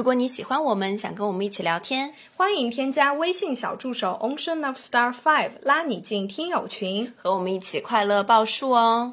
如果你喜欢我们，想跟我们一起聊天，欢迎添加微信小助手 Ocean of Star Five，拉你进听友群，和我们一起快乐报数哦。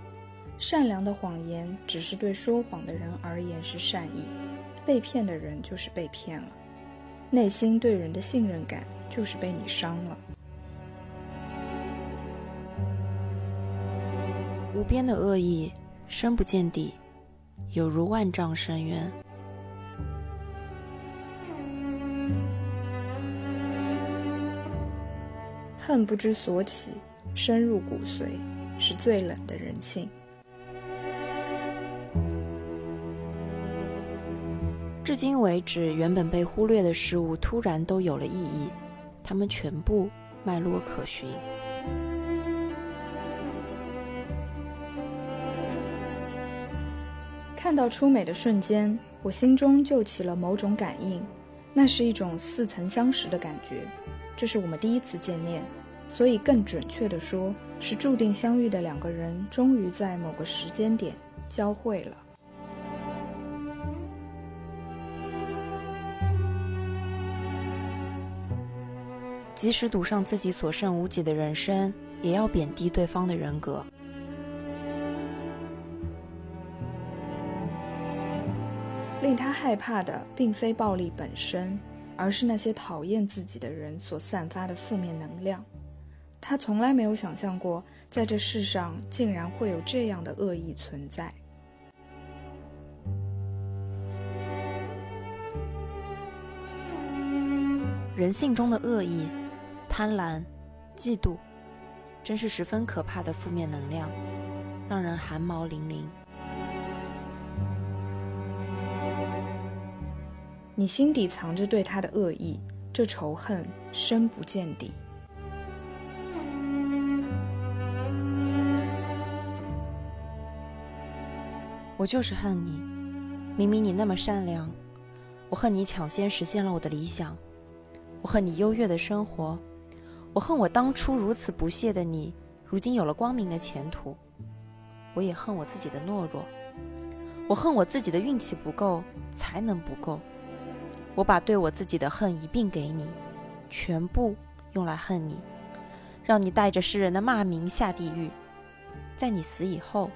善良的谎言只是对说谎的人而言是善意，被骗的人就是被骗了，内心对人的信任感就是被你伤了。无边的恶意，深不见底，有如万丈深渊。恨不知所起。深入骨髓，是最冷的人性。至今为止，原本被忽略的事物突然都有了意义，它们全部脉络可循。看到初美的瞬间，我心中就起了某种感应，那是一种似曾相识的感觉。这是我们第一次见面。所以，更准确的说，是注定相遇的两个人，终于在某个时间点交汇了。即使赌上自己所剩无几的人生，也要贬低对方的人格。令他害怕的，并非暴力本身，而是那些讨厌自己的人所散发的负面能量。他从来没有想象过，在这世上竟然会有这样的恶意存在。人性中的恶意、贪婪、嫉妒，真是十分可怕的负面能量，让人寒毛凛凛。你心底藏着对他的恶意，这仇恨深不见底。我就是恨你，明明你那么善良，我恨你抢先实现了我的理想，我恨你优越的生活，我恨我当初如此不屑的你，如今有了光明的前途，我也恨我自己的懦弱，我恨我自己的运气不够，才能不够，我把对我自己的恨一并给你，全部用来恨你，让你带着世人的骂名下地狱，在你死以后，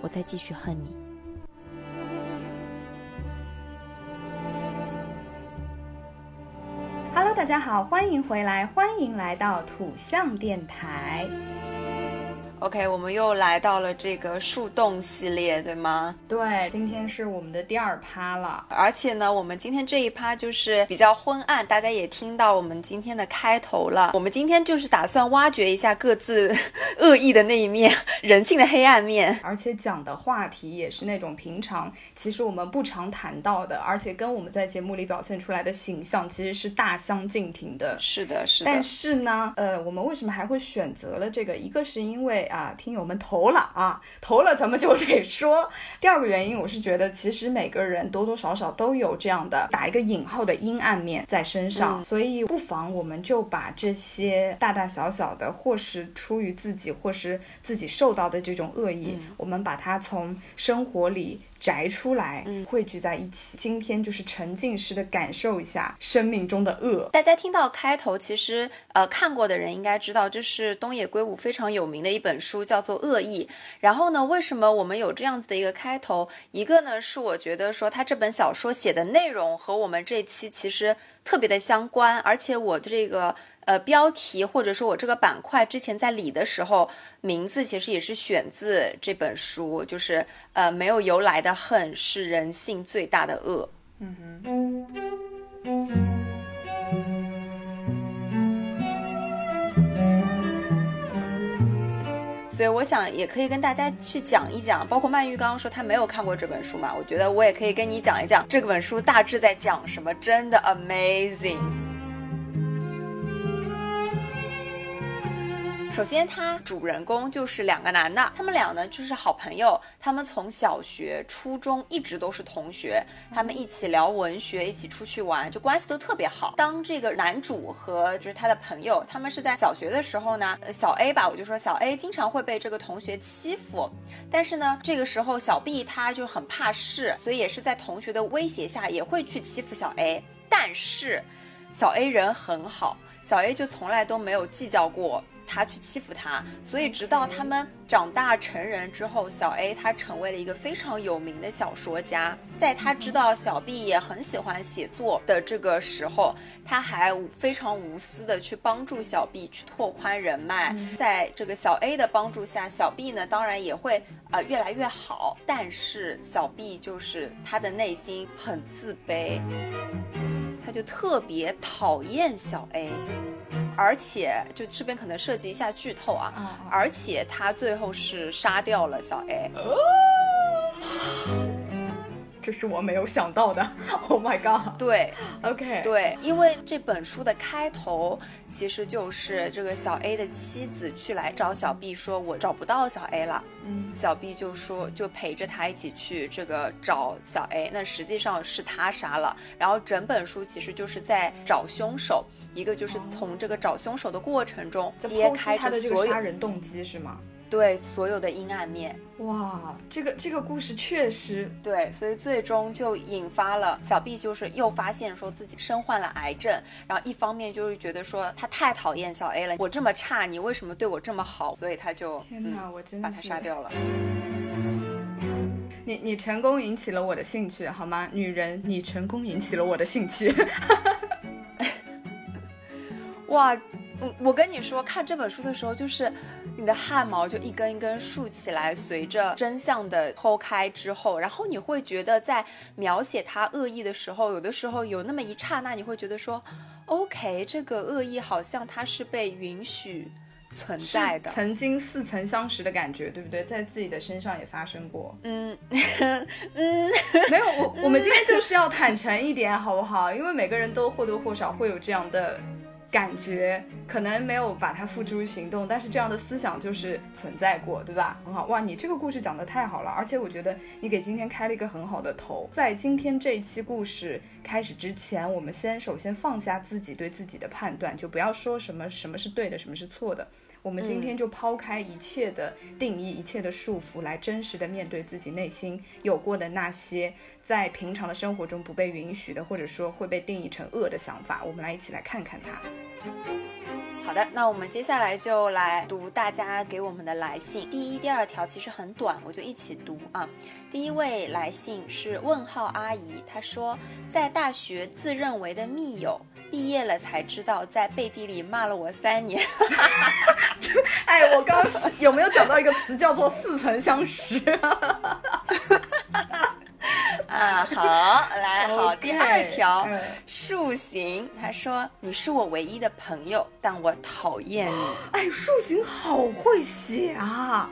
我再继续恨你。大家好，欢迎回来，欢迎来到土象电台。OK，我们又来到了这个树洞系列，对吗？对，今天是我们的第二趴了。而且呢，我们今天这一趴就是比较昏暗，大家也听到我们今天的开头了。我们今天就是打算挖掘一下各自恶意的那一面，人性的黑暗面。而且讲的话题也是那种平常其实我们不常谈到的，而且跟我们在节目里表现出来的形象其实是大相径庭的。是的，是的。但是呢，呃，我们为什么还会选择了这个？一个是因为。啊，听友们投了啊，投了咱们就得说。第二个原因，我是觉得其实每个人多多少少都有这样的打一个引号的阴暗面在身上，所以不妨我们就把这些大大小小的，或是出于自己，或是自己受到的这种恶意，我们把它从生活里。摘出来，汇聚在一起。今天就是沉浸式的感受一下生命中的恶。大家听到开头，其实呃看过的人应该知道，这是东野圭吾非常有名的一本书，叫做《恶意》。然后呢，为什么我们有这样子的一个开头？一个呢是我觉得说他这本小说写的内容和我们这期其实特别的相关，而且我这个。呃，标题或者说我这个板块之前在理的时候，名字其实也是选自这本书，就是呃，没有由来的恨是人性最大的恶。嗯哼。所以我想也可以跟大家去讲一讲，包括曼玉刚刚说她没有看过这本书嘛，我觉得我也可以跟你讲一讲这本书大致在讲什么，真的 amazing。首先，他主人公就是两个男的，他们俩呢就是好朋友，他们从小学、初中一直都是同学，他们一起聊文学，一起出去玩，就关系都特别好。当这个男主和就是他的朋友，他们是在小学的时候呢，小 A 吧，我就说小 A 经常会被这个同学欺负，但是呢，这个时候小 B 他就很怕事，所以也是在同学的威胁下也会去欺负小 A，但是小 A 人很好，小 A 就从来都没有计较过。他去欺负他，所以直到他们长大成人之后，小 A 他成为了一个非常有名的小说家。在他知道小 B 也很喜欢写作的这个时候，他还非常无私的去帮助小 B 去拓宽人脉。在这个小 A 的帮助下，小 B 呢当然也会啊越来越好。但是小 B 就是他的内心很自卑，他就特别讨厌小 A。而且，就这边可能涉及一下剧透啊，而且他最后是杀掉了小 A。这是我没有想到的，Oh my god！对，OK，对，因为这本书的开头其实就是这个小 A 的妻子去来找小 B 说：“我找不到小 A 了。”嗯，小 B 就说就陪着他一起去这个找小 A，那实际上是他杀了。然后整本书其实就是在找凶手，一个就是从这个找凶手的过程中揭开他的这个杀人动机是吗？对所有的阴暗面，哇，这个这个故事确实对，所以最终就引发了小 B，就是又发现说自己身患了癌症，然后一方面就是觉得说他太讨厌小 A 了，我这么差，你为什么对我这么好？所以他就天哪，我真把他杀掉了。你你成功引起了我的兴趣，好吗？女人，你成功引起了我的兴趣。哇。我我跟你说，看这本书的时候，就是你的汗毛就一根一根竖起来，随着真相的剖开之后，然后你会觉得在描写他恶意的时候，有的时候有那么一刹那，你会觉得说，OK，这个恶意好像它是被允许存在的，曾经似曾相识的感觉，对不对？在自己的身上也发生过。嗯嗯，没有，我 我们今天就是要坦诚一点，好不好？因为每个人都或多或少会有这样的。感觉可能没有把它付诸行动，但是这样的思想就是存在过，对吧？很好，哇，你这个故事讲得太好了，而且我觉得你给今天开了一个很好的头。在今天这一期故事开始之前，我们先首先放下自己对自己的判断，就不要说什么什么是对的，什么是错的。我们今天就抛开一切的定义，一切的束缚，来真实的面对自己内心有过的那些在平常的生活中不被允许的，或者说会被定义成恶的想法。我们来一起来看看它。好的，那我们接下来就来读大家给我们的来信。第一、第二条其实很短，我就一起读啊。第一位来信是问号阿姨，她说在大学自认为的密友。毕业了才知道，在背地里骂了我三年。哎，我刚刚有没有找到一个词叫做似曾相识？啊，好，来，好，第二条，树形，他说你是我唯一的朋友，但我讨厌你。哎，树形好会写啊！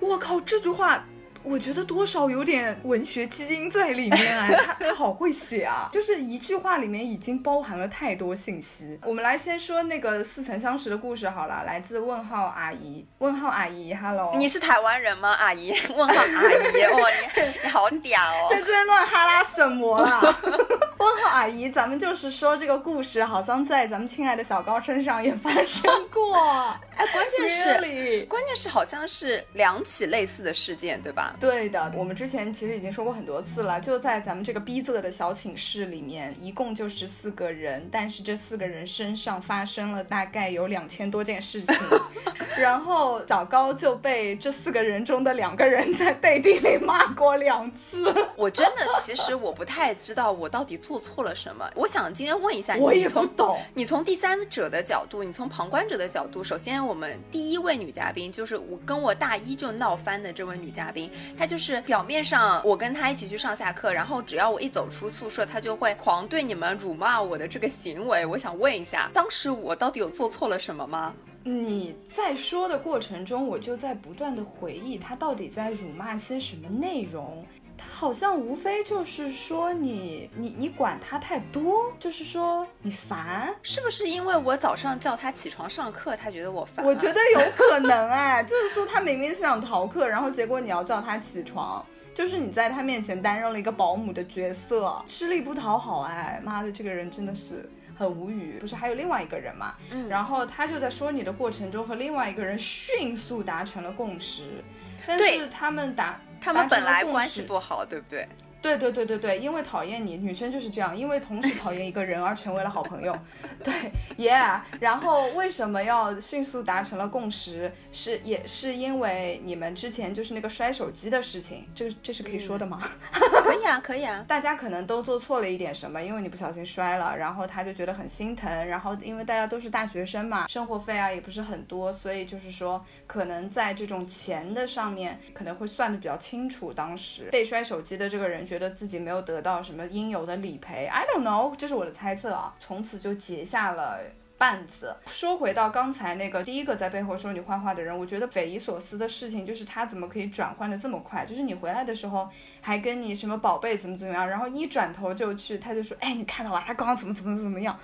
我靠，这句话。我觉得多少有点文学基因在里面啊，他 他好会写啊，就是一句话里面已经包含了太多信息。我们来先说那个似曾相识的故事好了，来自问号阿姨，问号阿姨，Hello，你是台湾人吗？阿姨，问号阿姨，哇，你你好屌哦，在这边乱哈拉什么啦？问候阿姨，咱们就是说这个故事好像在咱们亲爱的小高身上也发生过，哎，关键是关键是好像是两起类似的事件，对吧？对的，我们之前其实已经说过很多次了，就在咱们这个逼仄的小寝室里面，一共就是四个人，但是这四个人身上发生了大概有两千多件事情，然后小高就被这四个人中的两个人在背地里骂过两次。我真的其实我不太知道我到底做。做错了什么。我想今天问一下你，我也不懂。你从第三者的角度，你从旁观者的角度，首先我们第一位女嘉宾就是我跟我大一就闹翻的这位女嘉宾，她就是表面上我跟她一起去上下课，然后只要我一走出宿舍，她就会狂对你们辱骂我的这个行为。我想问一下，当时我到底有做错了什么吗？你在说的过程中，我就在不断的回忆她到底在辱骂些什么内容。他好像无非就是说你你你管他太多，就是说你烦，是不是因为我早上叫他起床上课，他觉得我烦？我觉得有可能哎，就是说他明明是想逃课，然后结果你要叫他起床，就是你在他面前担任了一个保姆的角色，吃力不讨好哎，妈的，这个人真的是很无语。不是还有另外一个人嘛？嗯，然后他就在说你的过程中和另外一个人迅速达成了共识，但是他们达。他们本来关系不好，对不对？对对对对对，因为讨厌你，女生就是这样，因为同时讨厌一个人而成为了好朋友。对，Yeah。然后为什么要迅速达成了共识？是也是因为你们之前就是那个摔手机的事情，这这是可以说的吗？可以啊，可以啊。大家可能都做错了一点什么，因为你不小心摔了，然后他就觉得很心疼。然后因为大家都是大学生嘛，生活费啊也不是很多，所以就是说可能在这种钱的上面可能会算的比较清楚。当时被摔手机的这个人。觉得自己没有得到什么应有的理赔，I don't know，这是我的猜测啊。从此就结下了案子。说回到刚才那个第一个在背后说你坏话的人，我觉得匪夷所思的事情就是他怎么可以转换的这么快？就是你回来的时候还跟你什么宝贝怎么怎么样，然后一转头就去，他就说，哎，你看到了，他刚刚怎么怎么怎么样。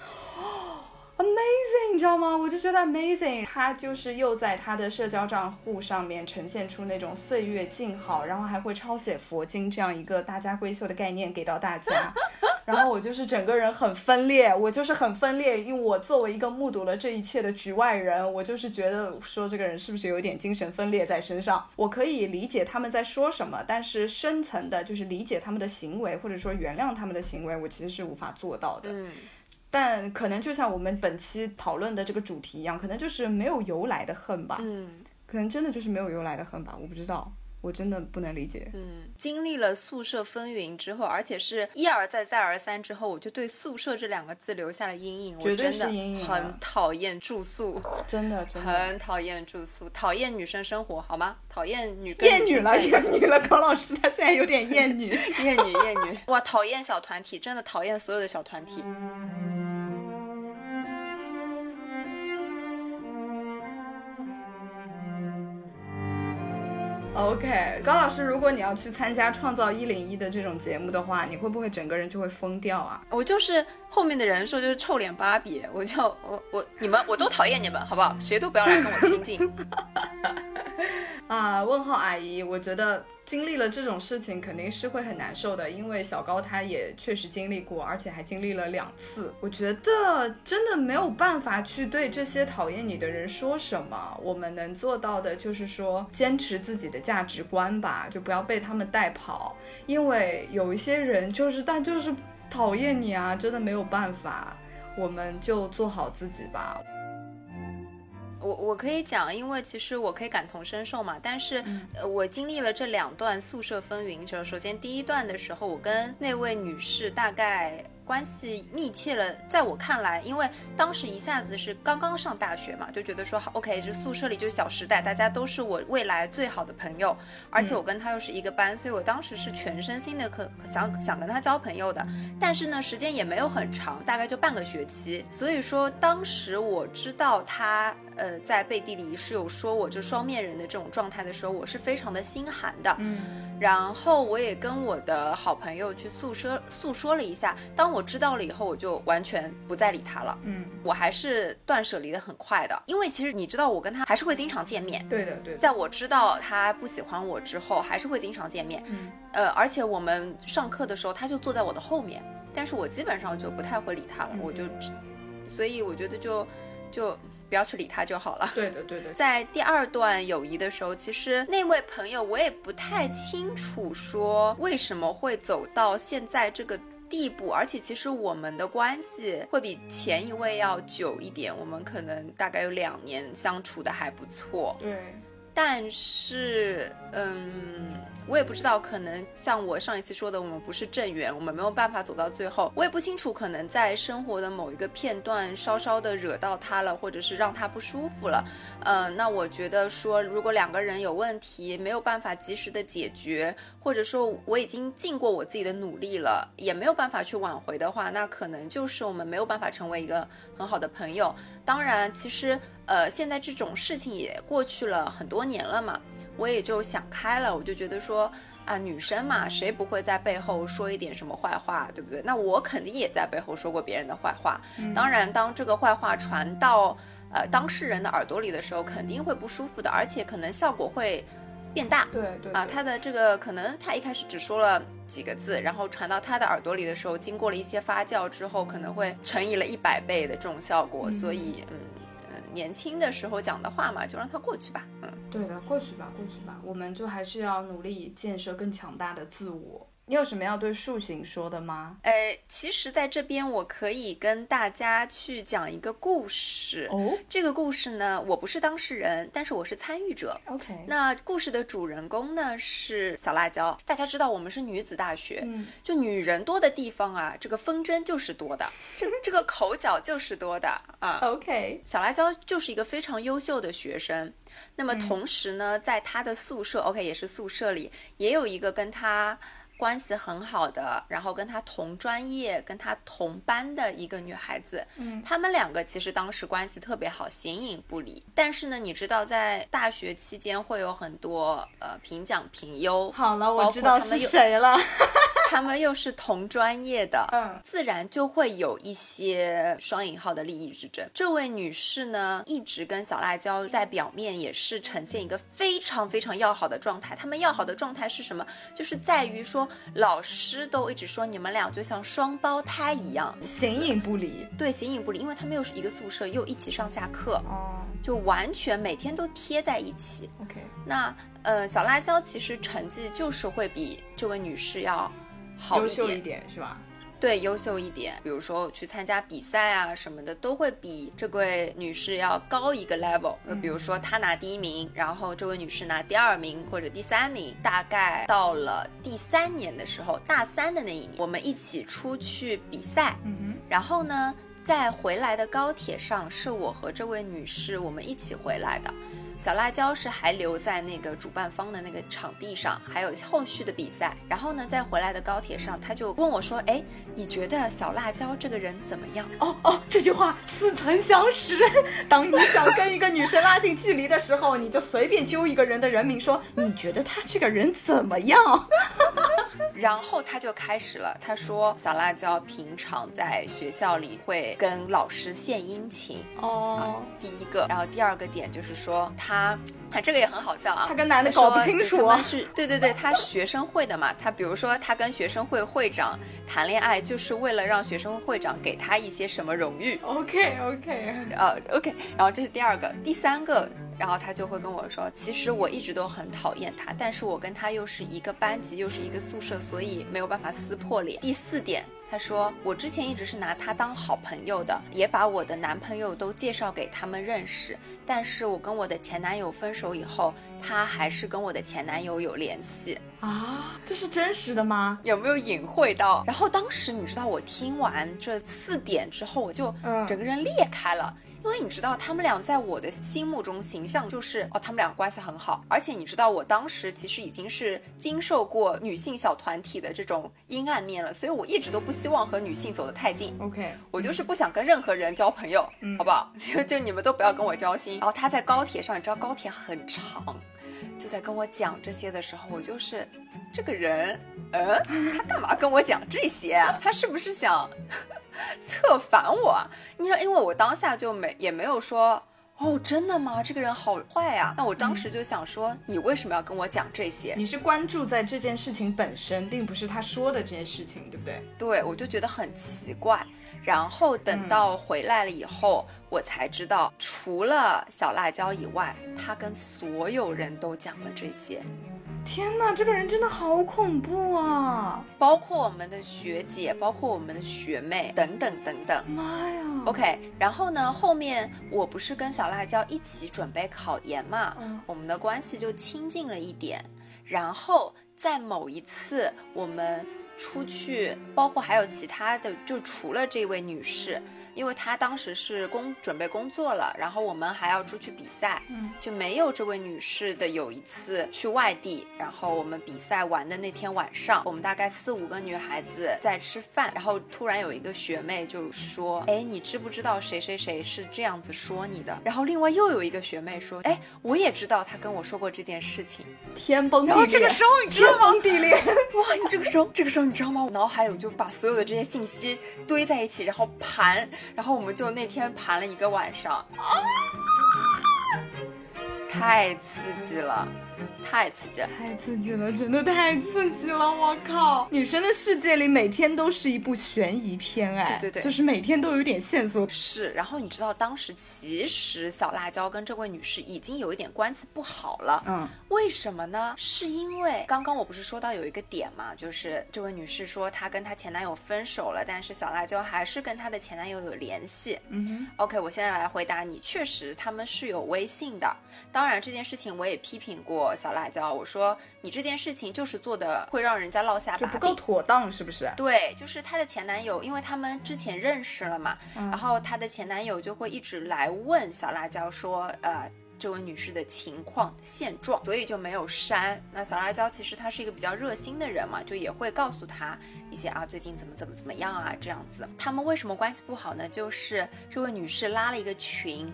Amazing，你知道吗？我就觉得 Amazing，他就是又在他的社交账户上面呈现出那种岁月静好，然后还会抄写佛经这样一个大家闺秀的概念给到大家，然后我就是整个人很分裂，我就是很分裂，因为我作为一个目睹了这一切的局外人，我就是觉得说这个人是不是有点精神分裂在身上？我可以理解他们在说什么，但是深层的就是理解他们的行为，或者说原谅他们的行为，我其实是无法做到的。嗯。但可能就像我们本期讨论的这个主题一样，可能就是没有由来的恨吧。嗯，可能真的就是没有由来的恨吧。我不知道，我真的不能理解。嗯，经历了宿舍风云之后，而且是一而再再而三之后，我就对宿舍这两个字留下了阴影。绝对是阴影。很讨厌住宿，真的，真的。很讨厌住宿，讨厌女生生活，好吗？讨厌女。厌女了，厌女了，高老师，他现在有点厌女，厌女，厌女。哇，讨厌小团体，真的讨厌所有的小团体。OK，高老师，如果你要去参加《创造一零一》的这种节目的话，你会不会整个人就会疯掉啊？我就是后面的人说就是臭脸芭比，我就我我你们我都讨厌你们，好不好？谁都不要来跟我亲近。啊，问号阿姨，我觉得。经历了这种事情肯定是会很难受的，因为小高他也确实经历过，而且还经历了两次。我觉得真的没有办法去对这些讨厌你的人说什么，我们能做到的就是说坚持自己的价值观吧，就不要被他们带跑。因为有一些人就是但就是讨厌你啊，真的没有办法，我们就做好自己吧。我我可以讲，因为其实我可以感同身受嘛。但是，呃，我经历了这两段宿舍风云之后，首先第一段的时候，我跟那位女士大概。关系密切了，在我看来，因为当时一下子是刚刚上大学嘛，就觉得说，OK，这宿舍里就是小时代，大家都是我未来最好的朋友，而且我跟她又是一个班，所以我当时是全身心的可想想跟她交朋友的。但是呢，时间也没有很长，大概就半个学期。所以说，当时我知道他呃在背地里是有说我这双面人的这种状态的时候，我是非常的心寒的。嗯。然后我也跟我的好朋友去诉说诉说了一下，当我知道了以后，我就完全不再理他了。嗯，我还是断舍离的很快的，因为其实你知道，我跟他还是会经常见面。对的，对。在我知道他不喜欢我之后，还是会经常见面。嗯，呃，而且我们上课的时候，他就坐在我的后面，但是我基本上就不太会理他了，我就，所以我觉得就就。不要去理他就好了。对的，对的。在第二段友谊的时候，其实那位朋友我也不太清楚，说为什么会走到现在这个地步。而且其实我们的关系会比前一位要久一点，我们可能大概有两年相处的还不错。对。但是，嗯，我也不知道，可能像我上一期说的，我们不是正缘，我们没有办法走到最后。我也不清楚，可能在生活的某一个片段稍稍的惹到他了，或者是让他不舒服了。嗯，那我觉得说，如果两个人有问题没有办法及时的解决，或者说我已经尽过我自己的努力了，也没有办法去挽回的话，那可能就是我们没有办法成为一个很好的朋友。当然，其实呃，现在这种事情也过去了很多年了嘛，我也就想开了，我就觉得说啊，女生嘛，谁不会在背后说一点什么坏话，对不对？那我肯定也在背后说过别人的坏话。当然，当这个坏话传到呃当事人的耳朵里的时候，肯定会不舒服的，而且可能效果会变大。对对啊，他的这个可能他一开始只说了几个字，然后传到他的耳朵里的时候，经过了一些发酵之后，可能会乘以了一百倍的这种效果。所以，嗯。年轻的时候讲的话嘛，就让它过去吧。嗯，对的，过去吧，过去吧。我们就还是要努力建设更强大的自我。你有什么要对树形说的吗？呃，其实在这边我可以跟大家去讲一个故事。哦，这个故事呢，我不是当事人，但是我是参与者。OK，那故事的主人公呢是小辣椒。大家知道我们是女子大学，嗯，就女人多的地方啊，这个纷争就是多的，这这个口角就是多的啊。OK，小辣椒就是一个非常优秀的学生。那么同时呢，在她的宿舍，OK，也是宿舍里，也有一个跟他。关系很好的，然后跟他同专业、跟他同班的一个女孩子，嗯，他们两个其实当时关系特别好，形影不离。但是呢，你知道在大学期间会有很多呃评奖评优，好了，我知道是谁了。他们又是同专业的，嗯自然就会有一些双引号的利益之争。这位女士呢，一直跟小辣椒在表面也是呈现一个非常非常要好的状态。他们要好的状态是什么？就是在于说，老师都一直说你们俩就像双胞胎一样，形影不离。对，形影不离，因为他们又是一个宿舍，又一起上下课，哦就完全每天都贴在一起。，OK，那呃，小辣椒其实成绩就是会比这位女士要好一点优秀一，点是吧？对，优秀一点，比如说去参加比赛啊什么的，都会比这位女士要高一个 level。就比如说她拿第一名，然后这位女士拿第二名或者第三名。大概到了第三年的时候，大三的那一年，我们一起出去比赛，嗯然后呢，在回来的高铁上，是我和这位女士我们一起回来的。小辣椒是还留在那个主办方的那个场地上，还有后续的比赛。然后呢，在回来的高铁上，他就问我说：“哎，你觉得小辣椒这个人怎么样，哦哦，这句话似曾相识。当你想跟一个女生拉近距离的时候，你就随便揪一个人的人名说，你觉得他这个人怎么样？？” 然后他就开始了，他说：“小辣椒平常在学校里会跟老师献殷勤。”哦，第一个，然后第二个点就是说他，啊，这个也很好笑啊。他跟男的说搞不清楚他是对对对，他是学生会的嘛。他比如说，他跟学生会会长谈恋爱，就是为了让学生会会长给他一些什么荣誉。OK OK，呃，OK，然后这是第二个，第三个，然后他就会跟我说，其实我一直都很讨厌他，但是我跟他又是一个班级，又是一个宿舍，所以没有办法撕破脸。第四点。他说：“我之前一直是拿他当好朋友的，也把我的男朋友都介绍给他们认识。但是我跟我的前男友分手以后，他还是跟我的前男友有联系。啊，这是真实的吗？有没有隐晦到？然后当时你知道，我听完这四点之后，我就嗯整个人裂开了。因为你知道，他们俩在我的心目中形象就是哦，他们俩关系很好。而且你知道，我当时其实已经是经受过女性小团体的这种阴暗面了，所以我一直都不希望和女性走得太近。OK，我就是不想跟任何人交朋友，嗯好不好？就 就你们都不要跟我交心。然后他在高铁上，你知道高铁很长，就在跟我讲这些的时候，我就是这个人，嗯，他干嘛跟我讲这些啊？他是不是想 策反我啊？你说，因为我当下就没也没有说。哦，真的吗？这个人好坏啊！那我当时就想说，你为什么要跟我讲这些？你是关注在这件事情本身，并不是他说的这件事情，对不对？对，我就觉得很奇怪。然后等到回来了以后，我才知道，除了小辣椒以外，他跟所有人都讲了这些。天哪，这个人真的好恐怖啊！包括我们的学姐，包括我们的学妹，等等等等。妈呀！OK，然后呢，后面我不是跟小辣椒一起准备考研嘛，嗯我们的关系就亲近了一点。然后在某一次我们出去，包括还有其他的，就除了这位女士，因为她当时是工准备工作了，然后我们还要出去比赛，嗯就没有这位女士的有一次去外地，然后我们比赛完的那天晚上，我们大概四五个女孩子在吃饭，然后突然有一个学妹就说：“哎，你知不知道谁谁谁是这样子说你的？”然后另外又有一个学妹说：“哎，我也知道他跟我说过这件事情。天崩”地裂！然后这个时候你知道吗？天崩地裂！哇，你这个时候，这个时候你知道吗？我脑海里就把所有的这些信息堆在一起，然后盘，然后我们就那天盘了一个晚上，太刺激了，太刺激了。太刺激了，真的太刺激了！我靠，女生的世界里每天都是一部悬疑片，哎，对对对就是每天都有点线索。是，然后你知道当时其实小辣椒跟这位女士已经有一点关系不好了，嗯，为什么呢？是因为刚刚我不是说到有一个点嘛，就是这位女士说她跟她前男友分手了，但是小辣椒还是跟她的前男友有联系。嗯哼，OK，我现在来回答你，确实他们是有微信的。当然这件事情我也批评过小辣椒，我说你这件事情就是做的会让人家落下就不把柄够。妥当，是不是？对，就是她的前男友，因为他们之前认识了嘛，嗯然后她的前男友就会一直来问小辣椒说，呃。这位女士的情况现状，所以就没有删。那小辣椒其实她是一个比较热心的人嘛，就也会告诉她一些啊，最近怎么怎么怎么样啊这样子。他们为什么关系不好呢？就是这位女士拉了一个群，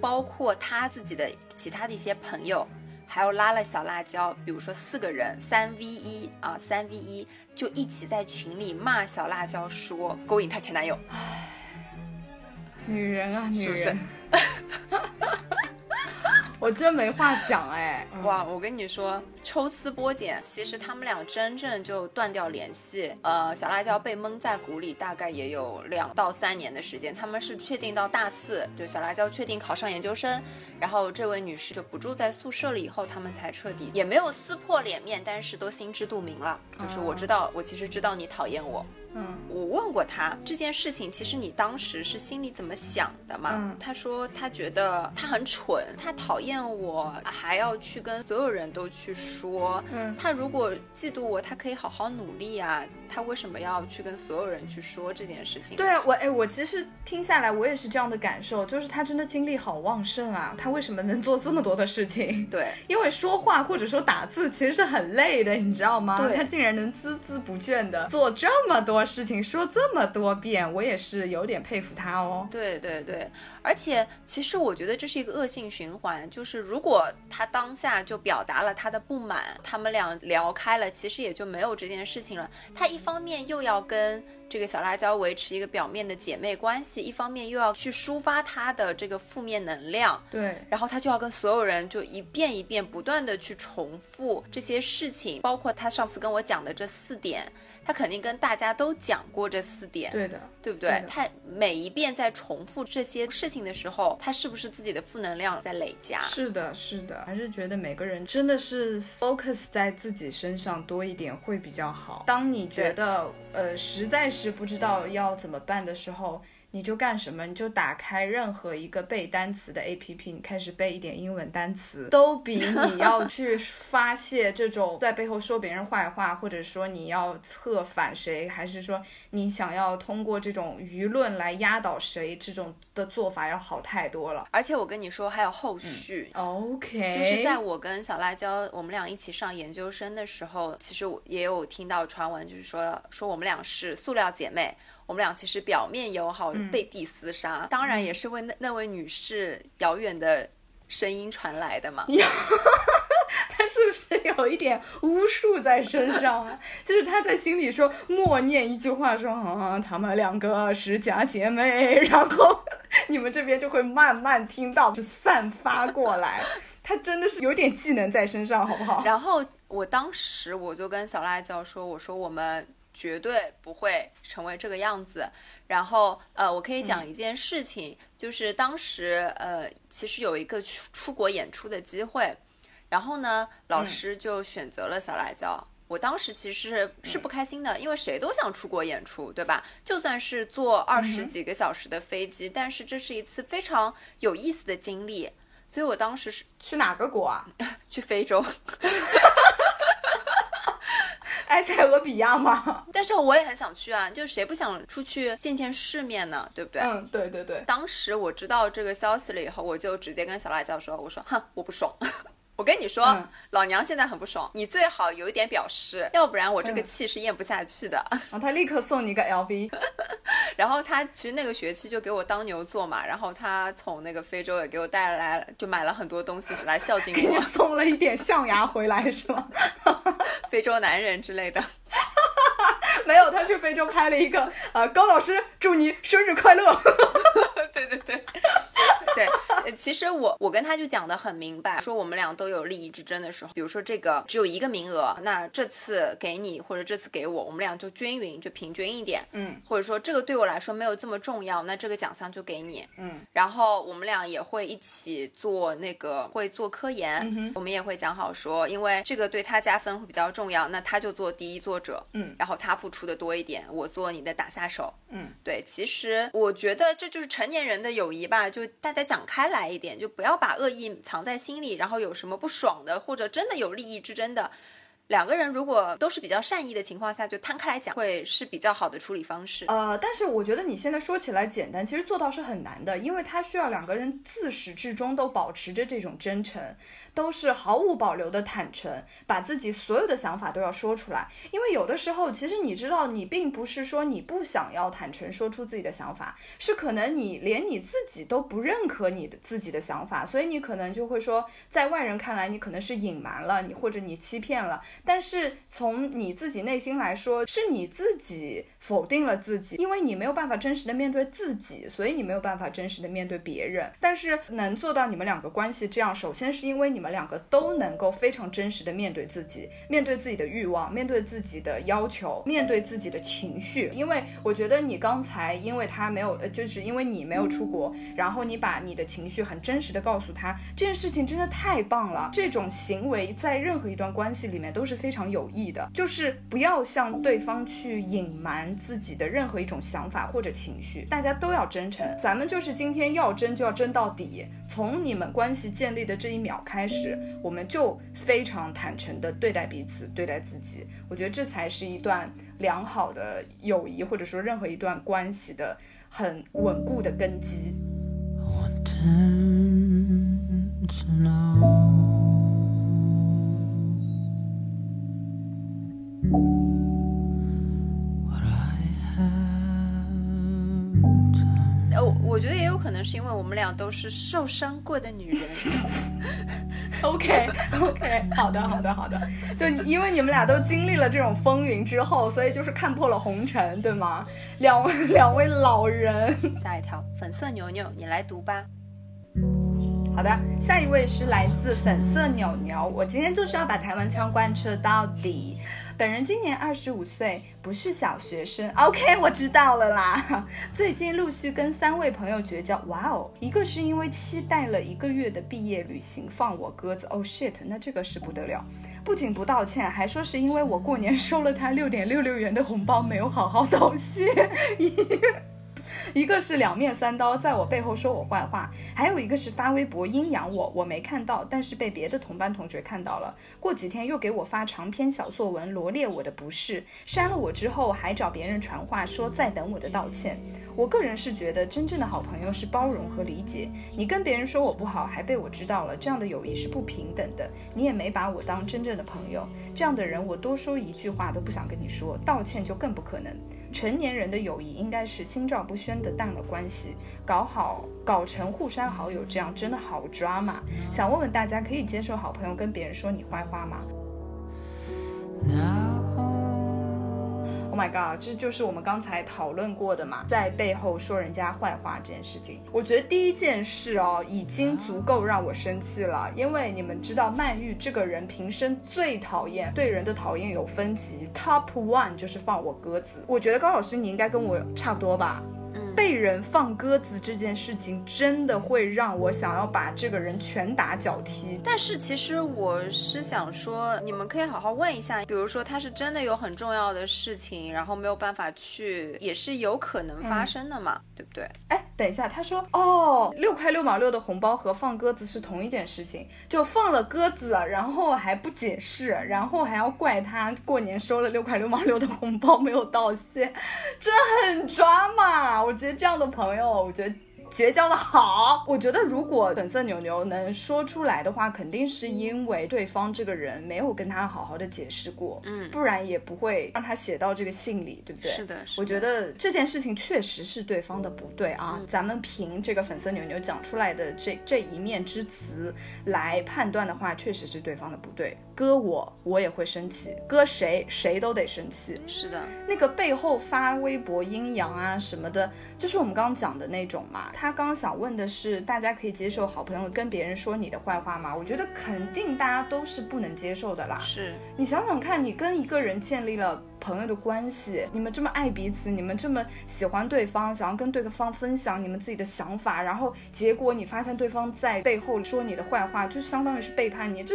包括她自己的其他的一些朋友，还有拉了小辣椒，比如说四个人，三 v 一啊，三 v 一就一起在群里骂小辣椒说勾引她前男友。女人啊，女是不是人，我真没话讲哎。嗯哇，我跟你说，抽丝剥茧，其实他们俩真正就断掉联系。呃，小辣椒被蒙在鼓里，大概也有两到三年的时间。他们是确定到大四，就小辣椒确定考上研究生，然后这位女士就不住在宿舍了，以后他们才彻底也没有撕破脸面，但是都心知肚明了。就是我知道，我其实知道你讨厌我，嗯，我问过他这件事情，其实你当时是心里怎么想的嘛？嗯他说他觉得他很蠢，他讨厌我，还要去跟所有人都去说。嗯他如果嫉妒我，他可以好好努力啊，他为什么要去跟所有人去说这件事情？对啊，我哎，我其实听下来，我也是这样的感受，就是他真的精力好旺盛啊，他为什么能做这么多的事情？对 因为说话或者说打字其实是很累的，你知道吗？对他竟然能孜孜不倦的做这么多事情，说这么多遍，我也是有点佩服他哦。对对对，而且其实我觉得这是一个恶性循环，就是如果他当下就表达了他的不满，他们俩聊开了，其实也就没有这件事情了。他一方面又要跟这个小辣椒维持一个表面的姐妹关系，一方面又要去抒发他的这个负面能量，对，然后他就要跟所有人就一遍一遍不断的去重复这些事情，包括他上次跟我讲的这四点，他肯定跟大家都讲过这四点，对的，对不对？对他每一遍在重复这些事情的时候，他是不是自己的负能量在累加？是的，是的，还是觉得每个人真的是 focus 在自己身上多一点会比较好。当你觉得呃实在是不知道要怎么办的时候，你就干什么？你就打开任何一个背单词的 APP，你开始背一点英文单词，都比你要 去发泄这种在背后说别人坏话，或者说你要策反谁，还是说你想要通过这种舆论来压倒谁，这种的做法要好太多了。而且我跟你说，还有后续。OK，就是在我跟小辣椒我们俩一起上研究生的时候，其实我也有听到传闻，就是说说我们俩是塑料姐妹，我们俩其实表面友好，背地厮杀。当然也是为那那位女士遥远的声音传来的嘛。他是不是有一点巫术在身上啊？就是他在心里说默念一句话说，啊，他们两个是假姐妹，然后 你们这边就会慢慢听到，就散发过来。他真的是有点技能在身上，好不好？然后我当时我就跟小辣椒说，我说我们绝对不会成为这个样子。然后呃，我可以讲一件事情，就是当时呃，其实有一个出出国演出的机会。然后呢，老师就选择了小辣椒。我当时其实是是不开心的，因为谁都想出国演出，对吧？就算是坐二十几个小时的飞机，但是这是一次非常有意思的经历。所以我当时是去哪个国啊？去非洲。埃塞俄比亚吗？但是我也很想去啊，就谁不想出去见见世面呢？对不对？嗯，对对对。当时我知道这个消息了以后，我就直接跟小辣椒说：“我说，哼，我不爽。”我跟你说，老娘现在很不爽，你最好有一点表示，要不然我这个气是咽不下去的。然 后他立刻送你一个 LV，然后他其实那个学期就给我当牛做马，然后他从那个非洲也给我带来，就买了很多东西来孝敬我，送了一点象牙回来是吗？非洲男人之类的。没有，他去非洲拍了一个，呃，高老师祝你生日快乐。对 对对。对，其实我我跟他就讲的很明白，说我们俩都有利益之争的时候，比如说这个只有一个名额，那这次给你或者这次给我，我们俩就均匀，就平均一点，嗯，或者说这个对我来说没有这么重要，那这个奖项就给你，嗯，然后我们俩也会一起做那个会做科研，我们也会讲好说，因为这个对他加分会比较重要，那他就做第一作者，嗯，然后他付出的多一点，我做你的打下手，嗯，对，其实我觉得这就是成恋人的友谊吧，就大家。讲开来一点，就不要把恶意藏在心里，然后有什么不爽的，或者真的有利益之争的。两个人如果都是比较善意的情况下，就摊开来讲，会是比较好的处理方式。呃，但是我觉得你现在说起来简单，其实做到是很难的，因为它需要两个人自始至终都保持着这种真诚，都是毫无保留的坦诚，把自己所有的想法都要说出来。因为有的时候，其实你知道，你并不是说你不想要坦诚说出自己的想法，是可能你连你自己都不认可你的自己的想法，所以你可能就会说，在外人看来，你可能是隐瞒了你，或者你欺骗了。但是从你自己内心来说，是你自己否定了自己，因为你没有办法真实的面对自己，所以你没有办法真实的面对别人。但是能做到你们两个关系这样，首先是因为你们两个都能够非常真实的面对自己，面对自己的欲望，面对自己的要求，面对自己的情绪。因为我觉得你刚才因为他没有，呃，就是因为你没有出国，然后你把你的情绪很真实的告诉他，这件事情真的太棒了。这种行为在任何一段关系里面都是。非常有益的，就是不要向对方去隐瞒自己的任何一种想法或者情绪，大家都要真诚。咱们就是今天要争就要争到底，从你们关系建立的这一秒开始，我们就非常坦诚的对待彼此，对待自己。我觉得这才是一段良好的友谊，或者说任何一段关系的很稳固的根基。我觉得也有可能是因为我们俩都是受伤过的女人。OK OK，好的好的好的，就因为你们俩都经历了这种风云之后，所以就是看破了红尘，对吗？两位两位老人。下一条，粉色牛牛，你来读吧。好的，下一位是来自粉色鸟鸟，我今天就是要把台湾腔贯彻到底。本人今年二十五岁，不是小学生。OK，我知道了啦。最近陆续跟三位朋友绝交，哇哦，一个是因为期待了一个月的毕业旅行放我鸽子，Oh shit，那这个是不得了。不仅不道歉，还说是因为我过年收了他六点六六元的红包，没有好好道谢。一个是两面三刀，在我背后说我坏话，还有一个是发微博阴阳我，我没看到，但是被别的同班同学看到了。过几天又给我发长篇小作文罗列我的不是，删了我之后还找别人传话说在等我的道歉。我个人是觉得真正的好朋友是包容和理解。你跟别人说我不好，还被我知道了，这样的友谊是不平等的。你也没把我当真正的朋友，这样的人我多说一句话都不想跟你说，道歉就更不可能。成年人的友谊应该是心照不宣的淡了关系，搞好搞成互删好友，这样真的好抓嘛？想问问大家，可以接受好朋友跟别人说你坏话吗？Oh my god，这就是我们刚才讨论过的嘛，在背后说人家坏话这件事情。我觉得第一件事哦，已经足够让我生气了，因为你们知道曼玉这个人平生最讨厌对人的讨厌有分级，Top One 就是放我鸽子。我觉得高老师你应该跟我差不多吧？嗯。被人放鸽子这件事情，真的会让我想要把这个人拳打脚踢。但是其实我是想说，你们可以好好问一下，比如说他是真的有很重要的事情，然后没有办法去，也是有可能发生的嘛，对不对？哎，等一下，他说哦，六块六毛六的红包和放鸽子是同一件事情，就放了鸽子，然后还不解释，然后还要怪他过年收了六块六毛六的红包没有道谢，这很抓马。我觉得这样的朋友，我觉得。结交的好，我觉得如果粉色牛牛能说出来的话，肯定是因为对方这个人没有跟他好好的解释过，嗯，不然也不会让他写到这个信里，对不对？是的，我觉得这件事情确实是对方的不对啊。咱们凭这个粉色牛牛讲出来的这这一面之词来判断的话，确实是对方的不对。割我，我也会生气；割谁，谁都得生气。是的，那个背后发微博阴阳啊什么的，就是我们刚刚讲的那种嘛。他刚刚想问的是，大家可以接受好朋友跟别人说你的坏话吗？我觉得肯定大家都是不能接受的啦。是你想想看，你跟一个人建立了朋友的关系，你们这么爱彼此，你们这么喜欢对方，想要跟对方分享你们自己的想法，然后结果你发现对方在背后说你的坏话，就相当于是背叛你，这。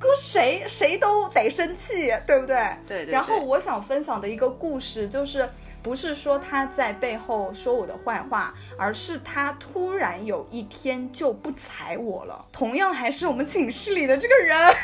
搁谁谁都得生气，对不对？对对。然后我想分享的一个故事，就是不是说他在背后说我的坏话，而是他突然有一天就不睬我了。同样还是我们寝室里的这个人。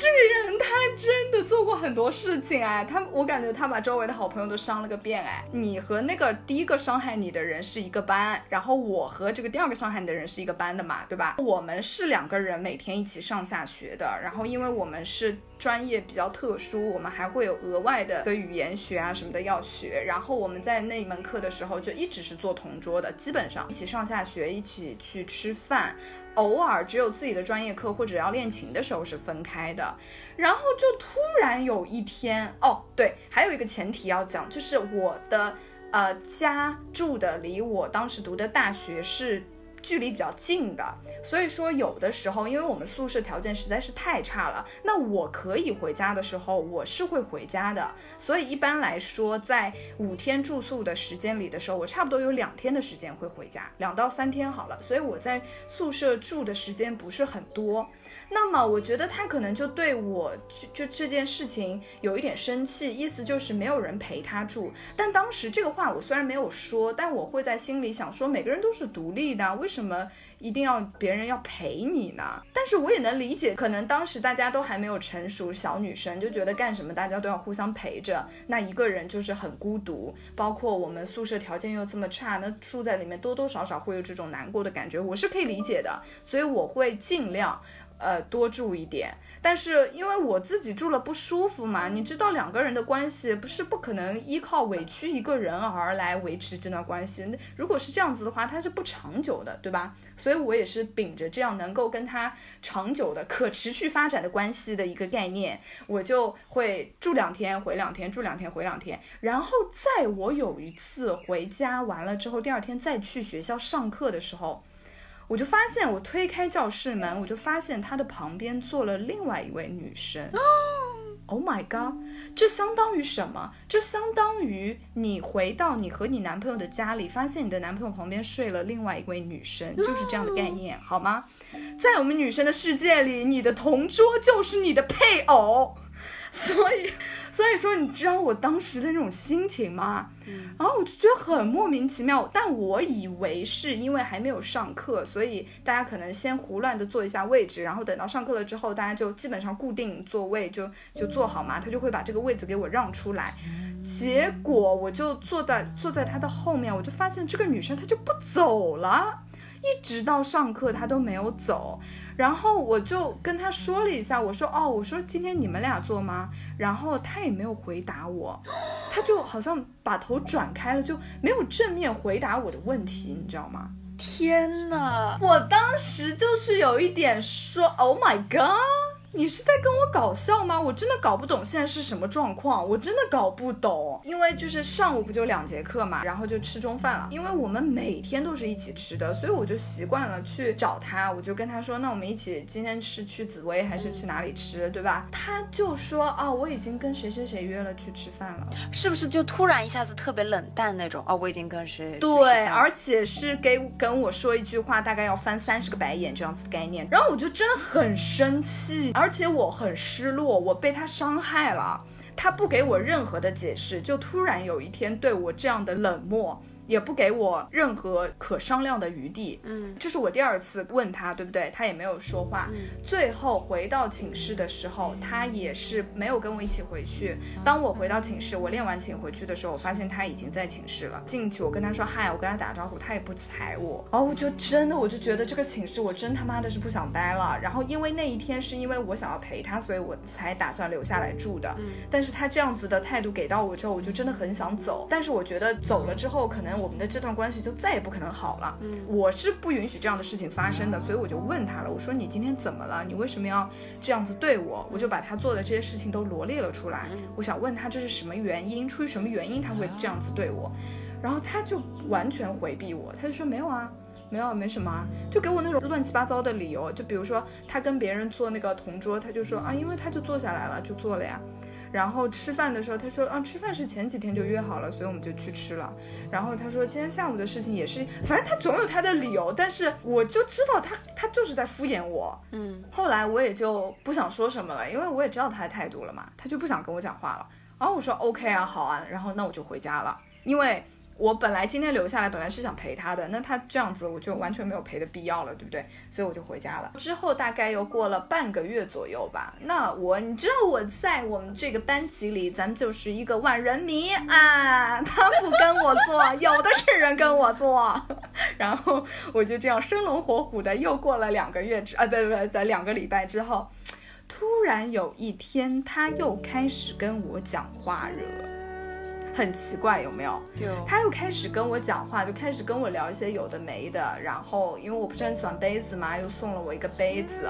这个人他真的做过很多事情哎，他我感觉他把周围的好朋友都伤了个遍哎。你和那个第一个伤害你的人是一个班，然后我和这个第二个伤害你的人是一个班的嘛，对吧？我们是两个人每天一起上下学的，然后因为我们是专业比较特殊，我们还会有额外的的语言学啊什么的要学，然后我们在那门课的时候就一直是做同桌的，基本上一起上下学，一起去吃饭。偶尔只有自己的专业课或者要练琴的时候是分开的，然后就突然有一天，哦，对，还有一个前提要讲，就是我的呃家住的离我当时读的大学是。距离比较近的，所以说有的时候，因为我们宿舍条件实在是太差了，那我可以回家的时候，我是会回家的。所以一般来说，在五天住宿的时间里的时候，我差不多有两天的时间会回家，两到三天好了。所以我在宿舍住的时间不是很多。那么我觉得他可能就对我就就这件事情有一点生气，意思就是没有人陪他住。但当时这个话我虽然没有说，但我会在心里想说，每个人都是独立的，为什么一定要别人要陪你呢？但是我也能理解，可能当时大家都还没有成熟，小女生就觉得干什么大家都要互相陪着，那一个人就是很孤独。包括我们宿舍条件又这么差，那住在里面多多少少会有这种难过的感觉，我是可以理解的，所以我会尽量。呃，多住一点，但是因为我自己住了不舒服嘛，你知道两个人的关系不是不可能依靠委屈一个人而来维持这段关系，那如果是这样子的话，它是不长久的，对吧？所以我也是秉着这样能够跟他长久的可持续发展的关系的一个概念，我就会住两天回两天，住两天回两天，然后在我有一次回家完了之后，第二天再去学校上课的时候。我就发现，我推开教室门，我就发现他的旁边坐了另外一位女生。Oh my god！这相当于什么？这相当于你回到你和你男朋友的家里，发现你的男朋友旁边睡了另外一位女生，就是这样的概念，好吗？在我们女生的世界里，你的同桌就是你的配偶，所以。所以说，你知道我当时的那种心情吗？嗯，然后我就觉得很莫名其妙。但我以为是因为还没有上课，所以大家可能先胡乱的坐一下位置，然后等到上课了之后，大家就基本上固定座位，就就坐好嘛。他就会把这个位子给我让出来。结果我就坐在坐在他的后面，我就发现这个女生她就不走了，一直到上课她都没有走。然后我就跟他说了一下，我说哦，我说今天你们俩做吗？然后他也没有回答我，他就好像把头转开了，就没有正面回答我的问题，你知道吗？天哪！我当时就是有一点说，Oh my god！你是在跟我搞笑吗？我真的搞不懂现在是什么状况，我真的搞不懂。因为就是上午不就两节课嘛，然后就吃中饭了。因为我们每天都是一起吃的，所以我就习惯了去找他，我就跟他说，那我们一起今天是去紫薇还是去哪里吃，对吧？他就说啊，我已经跟谁谁谁约了去吃饭了，是不是就突然一下子特别冷淡那种？哦，我已经跟谁？对，而且是给跟我说一句话，大概要翻三十个白眼这样子的概念，然后我就真的很生气。而且我很失落，我被他伤害了，他不给我任何的解释，就突然有一天对我这样的冷漠。也不给我任何可商量的余地，嗯，这是我第二次问他，对不对？他也没有说话。最后回到寝室的时候，他也是没有跟我一起回去。当我回到寝室，我练完琴回去的时候，我发现他已经在寝室了。进去我跟他说嗨，我跟他打招呼，他也不睬我。然后我就真的我就觉得这个寝室我真他妈的是不想待了。然后因为那一天是因为我想要陪他，所以我才打算留下来住的。嗯，但是他这样子的态度给到我之后，我就真的很想走。但是我觉得走了之后，可能。我们的这段关系就再也不可能好了。嗯，我是不允许这样的事情发生的，所以我就问他了，我说你今天怎么了？你为什么要这样子对我？我就把他做的这些事情都罗列了出来。我想问他这是什么原因，出于什么原因他会这样子对我？然后他就完全回避我，他就说没有啊，没有，没什么，啊就给我那种乱七八糟的理由。就比如说他跟别人坐那个同桌，他就说啊，因为他就坐下来了，就坐了呀。然后吃饭的时候，他说啊，吃饭是前几天就约好了，所以我们就去吃了。然后他说今天下午的事情也是，反正他总有他的理由，但是我就知道他他就是在敷衍我。嗯，后来我也就不想说什么了，因为我也知道他的态度了嘛，他就不想跟我讲话了。然后我说 OK 啊，好啊，然后那我就回家了，因为。我本来今天留下来，本来是想陪他的，那他这样子我就完全没有陪的必要了，对不对？所以我就回家了。之后大概又过了半个月左右吧，那我你知道我在我们这个班级里，咱们就是一个万人迷啊，他不跟我做，有的是人跟我做，然后我就这样生龙活虎的又过了两个月之啊，不不不，两个礼拜之后，突然有一天他又开始跟我讲话了。很奇怪，有没有？就他又开始跟我讲话，就开始跟我聊一些有的没的。然后，因为我不是很喜欢杯子嘛，又送了我一个杯子。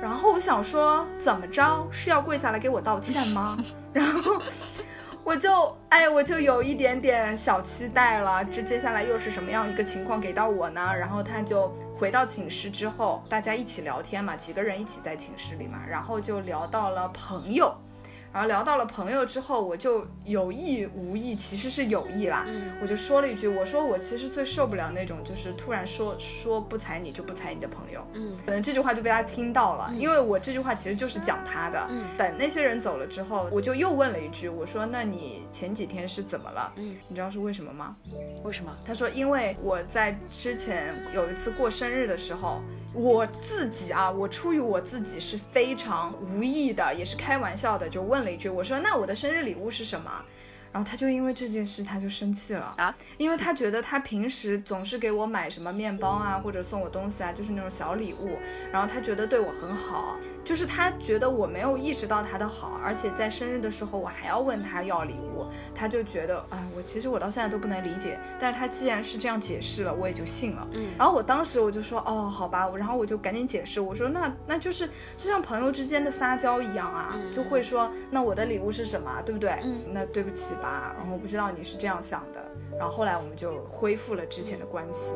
然后我想说，怎么着是要跪下来给我道歉吗？然后我就，哎，我就有一点点小期待了。这接下来又是什么样一个情况给到我呢？然后他就回到寝室之后，大家一起聊天嘛，几个人一起在寝室里嘛，然后就聊到了朋友。然后聊到了朋友之后，我就有意无意，其实是有意啦。嗯，我就说了一句，我说我其实最受不了那种，就是突然说说不睬你就不睬你的朋友。嗯，可能这句话就被他听到了，因为我这句话其实就是讲他的。嗯，等那些人走了之后，我就又问了一句，我说那你前几天是怎么了？嗯，你知道是为什么吗？为什么？他说因为我在之前有一次过生日的时候。我自己啊，我出于我自己是非常无意的，也是开玩笑的，就问了一句，我说那我的生日礼物是什么？然后他就因为这件事他就生气了啊，因为他觉得他平时总是给我买什么面包啊，或者送我东西啊，就是那种小礼物，然后他觉得对我很好。就是他觉得我没有意识到他的好，而且在生日的时候我还要问他要礼物，他就觉得啊，我其实我到现在都不能理解。但是他既然是这样解释了，我也就信了。嗯，然后我当时我就说哦，好吧，然后我就赶紧解释，我说那那就是就像朋友之间的撒娇一样啊，就会说那我的礼物是什么，对不对？嗯，那对不起吧，然后我不知道你是这样想的。然后后来我们就恢复了之前的关系。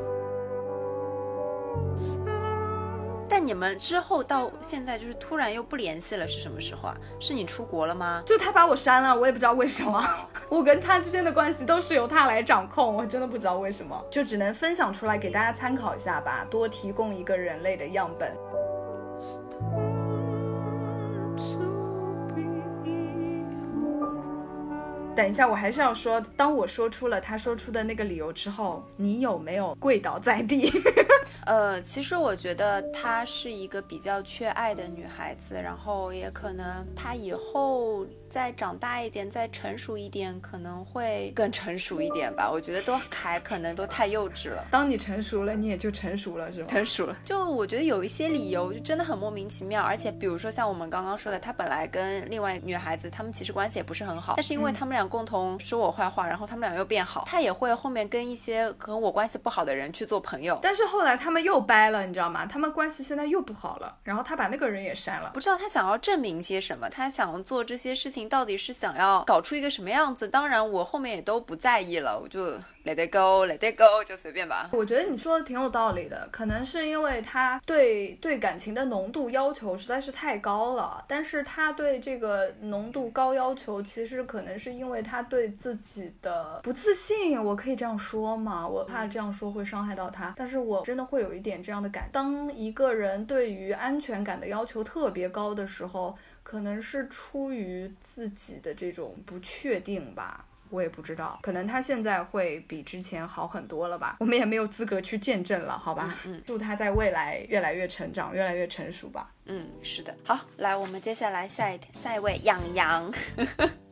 但你们之后到现在就是突然又不联系了，是什么时候啊？是你出国了吗？就他把我删了，我也不知道为什么。我跟他之间的关系都是由他来掌控，我真的不知道为什么，就只能分享出来给大家参考一下吧，多提供一个人类的样本。等一下，我还是要说，当我说出了他说出的那个理由之后，你有没有跪倒在地？呃，其实我觉得她是一个比较缺爱的女孩子，然后也可能她以后再长大一点，再成熟一点，可能会更成熟一点吧。我觉得都还可能都太幼稚了。当你成熟了，你也就成熟了，是吗？成熟了，就我觉得有一些理由就真的很莫名其妙，而且比如说像我们刚刚说的，他本来跟另外女孩子，他们其实关系也不是很好，但是因为他们俩。共同说我坏话，然后他们俩又变好。他也会后面跟一些跟我关系不好的人去做朋友。但是后来他们又掰了，你知道吗？他们关系现在又不好了。然后他把那个人也删了。不知道他想要证明些什么？他想要做这些事情到底是想要搞出一个什么样子？当然，我后面也都不在意了，我就。Let it go, let it go，就随便吧。我觉得你说的挺有道理的，可能是因为他对对感情的浓度要求实在是太高了。但是他对这个浓度高要求，其实可能是因为他对自己的不自信。我可以这样说吗？我怕这样说会伤害到他，但是我真的会有一点这样的感。当一个人对于安全感的要求特别高的时候，可能是出于自己的这种不确定吧。我也不知道，可能他现在会比之前好很多了吧？我们也没有资格去见证了，好吧？嗯，祝他在未来越来越成长，越来越成熟吧。嗯，是的。好，来，我们接下来下一下一位养羊，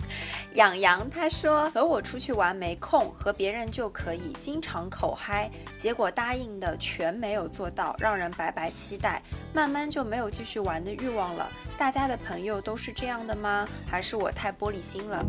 养羊他说和我出去玩没空，和别人就可以经常口嗨，结果答应的全没有做到，让人白白期待，慢慢就没有继续玩的欲望了。大家的朋友都是这样的吗？还是我太玻璃心了？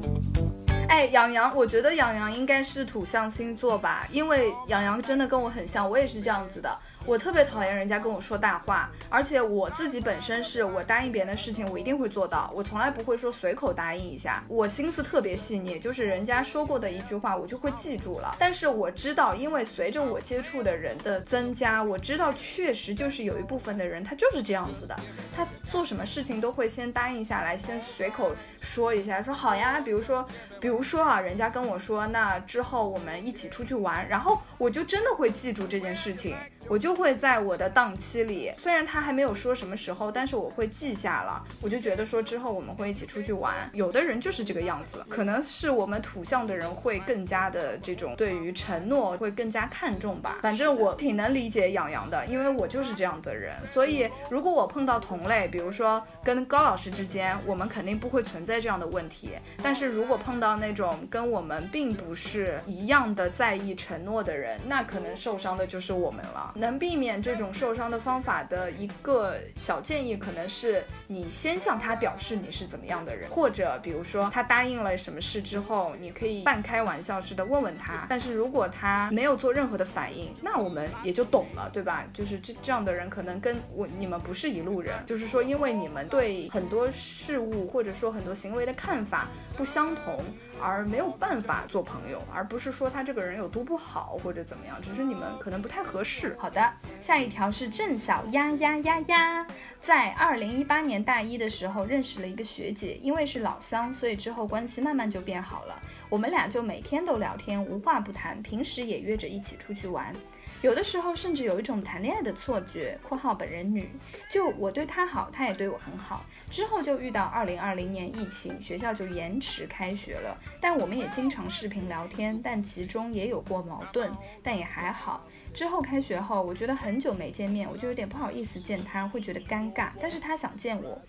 哎，养羊，我觉得养羊应该是土象星座吧，因为养羊真的跟我很像，我也是这样子的。我特别讨厌人家跟我说大话，而且我自己本身是我答应别人的事情，我一定会做到，我从来不会说随口答应一下。我心思特别细腻，就是人家说过的一句话，我就会记住了。但是我知道，因为随着我接触的人的增加，我知道确实就是有一部分的人他就是这样子的，他做什么事情都会先答应下来，先随口说一下，说好呀。比如说，比如说啊，人家跟我说，那之后我们一起出去玩，然后我就真的会记住这件事情。我就会在我的档期里，虽然他还没有说什么时候，但是我会记下了。我就觉得说之后我们会一起出去玩。有的人就是这个样子，可能是我们土象的人会更加的这种对于承诺会更加看重吧。反正我挺能理解养羊的，因为我就是这样的人。所以如果我碰到同类，比如说跟高老师之间，我们肯定不会存在这样的问题。但是如果碰到那种跟我们并不是一样的在意承诺的人，那可能受伤的就是我们了。能避免这种受伤的方法的一个小建议，可能是你先向他表示你是怎么样的人，或者比如说他答应了什么事之后，你可以半开玩笑似的问问他。但是如果他没有做任何的反应，那我们也就懂了，对吧？就是这这样的人可能跟我你们不是一路人，就是说因为你们对很多事物或者说很多行为的看法不相同。而没有办法做朋友，而不是说他这个人有多不好或者怎么样，只是你们可能不太合适。好的，下一条是郑小丫丫丫丫，在二零一八年大一的时候认识了一个学姐，因为是老乡，所以之后关系慢慢就变好了。我们俩就每天都聊天，无话不谈，平时也约着一起出去玩。有的时候甚至有一种谈恋爱的错觉（括号本人女），就我对她好，她也对我很好。之后就遇到二零二零年疫情，学校就延迟开学了。但我们也经常视频聊天，但其中也有过矛盾，但也还好。之后开学后，我觉得很久没见面，我就有点不好意思见她，会觉得尴尬。但是她想见我。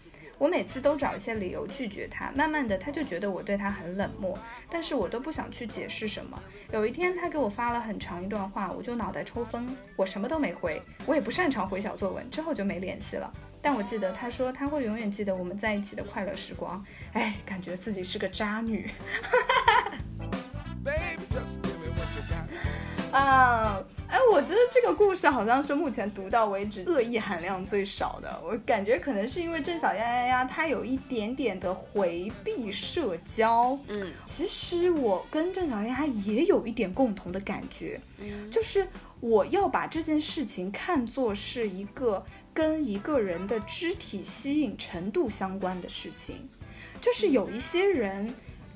我每次都找一些理由拒绝他，慢慢的他就觉得我对他很冷漠，但是我都不想去解释什么。有一天他给我发了很长一段话，我就脑袋抽风，我什么都没回，我也不擅长回小作文，之后就没联系了。但我记得他说他会永远记得我们在一起的快乐时光，哎，感觉自己是个渣女。啊。哎，我觉得这个故事好像是目前读到为止恶意含量最少的。我感觉可能是因为郑小丫丫丫她有一点点的回避社交。嗯，其实我跟郑小丫丫也有一点共同的感觉，就是我要把这件事情看作是一个跟一个人的肢体吸引程度相关的事情，就是有一些人。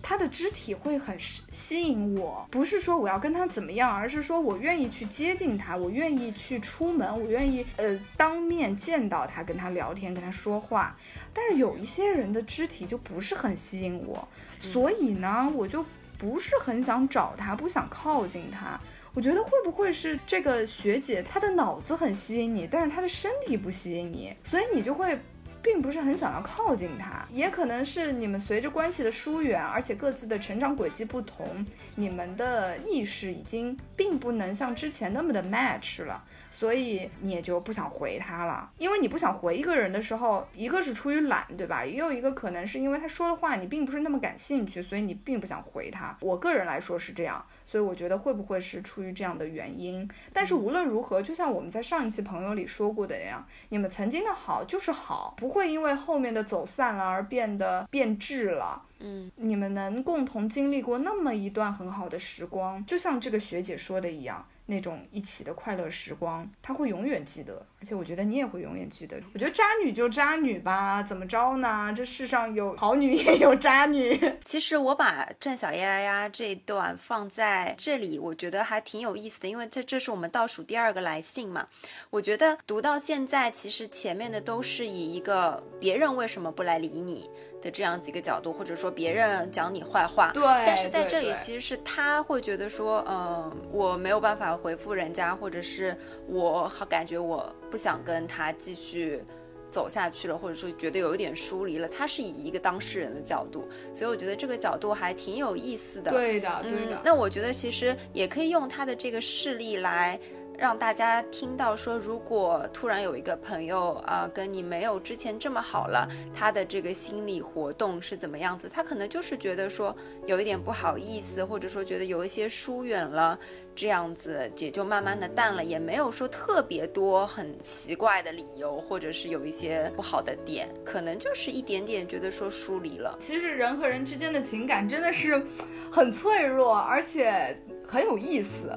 他的肢体会很吸引我，不是说我要跟他怎么样，而是说我愿意去接近他，我愿意去出门，我愿意呃当面见到他，跟他聊天，跟他说话。但是有一些人的肢体就不是很吸引我，所以呢，我就不是很想找他，不想靠近他。我觉得会不会是这个学姐她的脑子很吸引你，但是她的身体不吸引你，所以你就会。并不是很想要靠近他，也可能是你们随着关系的疏远，而且各自的成长轨迹不同，你们的意识已经并不能像之前那么的 match 了。所以你也就不想回他了。因为你不想回一个人的时候，一个是出于懒，对吧？也有一个可能是因为他说的话你并不是那么感兴趣，所以你并不想回他。我个人来说是这样。所以我觉得会不会是出于这样的原因？但是无论如何，就像我们在上一期朋友里说过的那样，你们曾经的好就是好，不会因为后面的走散了而变得变质了。嗯，你们能共同经历过那么一段很好的时光，就像这个学姐说的一样。那种一起的快乐时光，他会永远记得，而且我觉得你也会永远记得。我觉得渣女就渣女吧，怎么着呢？这世上有好女也有渣女。其实我把站小丫丫这段放在这里，我觉得还挺有意思的，因为这这是我们倒数第二个来信嘛。我觉得读到现在，其实前面的都是以一个别人为什么不来理你。的这样子一个角度，或者说别人讲你坏话，对，但是在这里其实是他会觉得说，嗯，我没有办法回复人家，或者是我好感觉我不想跟他继续走下去了，或者说觉得有一点疏离了。他是以一个当事人的角度，所以我觉得这个角度还挺有意思的。对的，对的。那我觉得其实也可以用他的这个事例来。让大家听到说，如果突然有一个朋友啊，跟你没有之前这么好了，他的这个心理活动是怎么样子？他可能就是觉得说有一点不好意思，或者说觉得有一些疏远了，这样子也就慢慢的淡了，也没有说特别多很奇怪的理由，或者是有一些不好的点，可能就是一点点觉得说疏离了。其实人和人之间的情感真的是很脆弱，而且很有意思。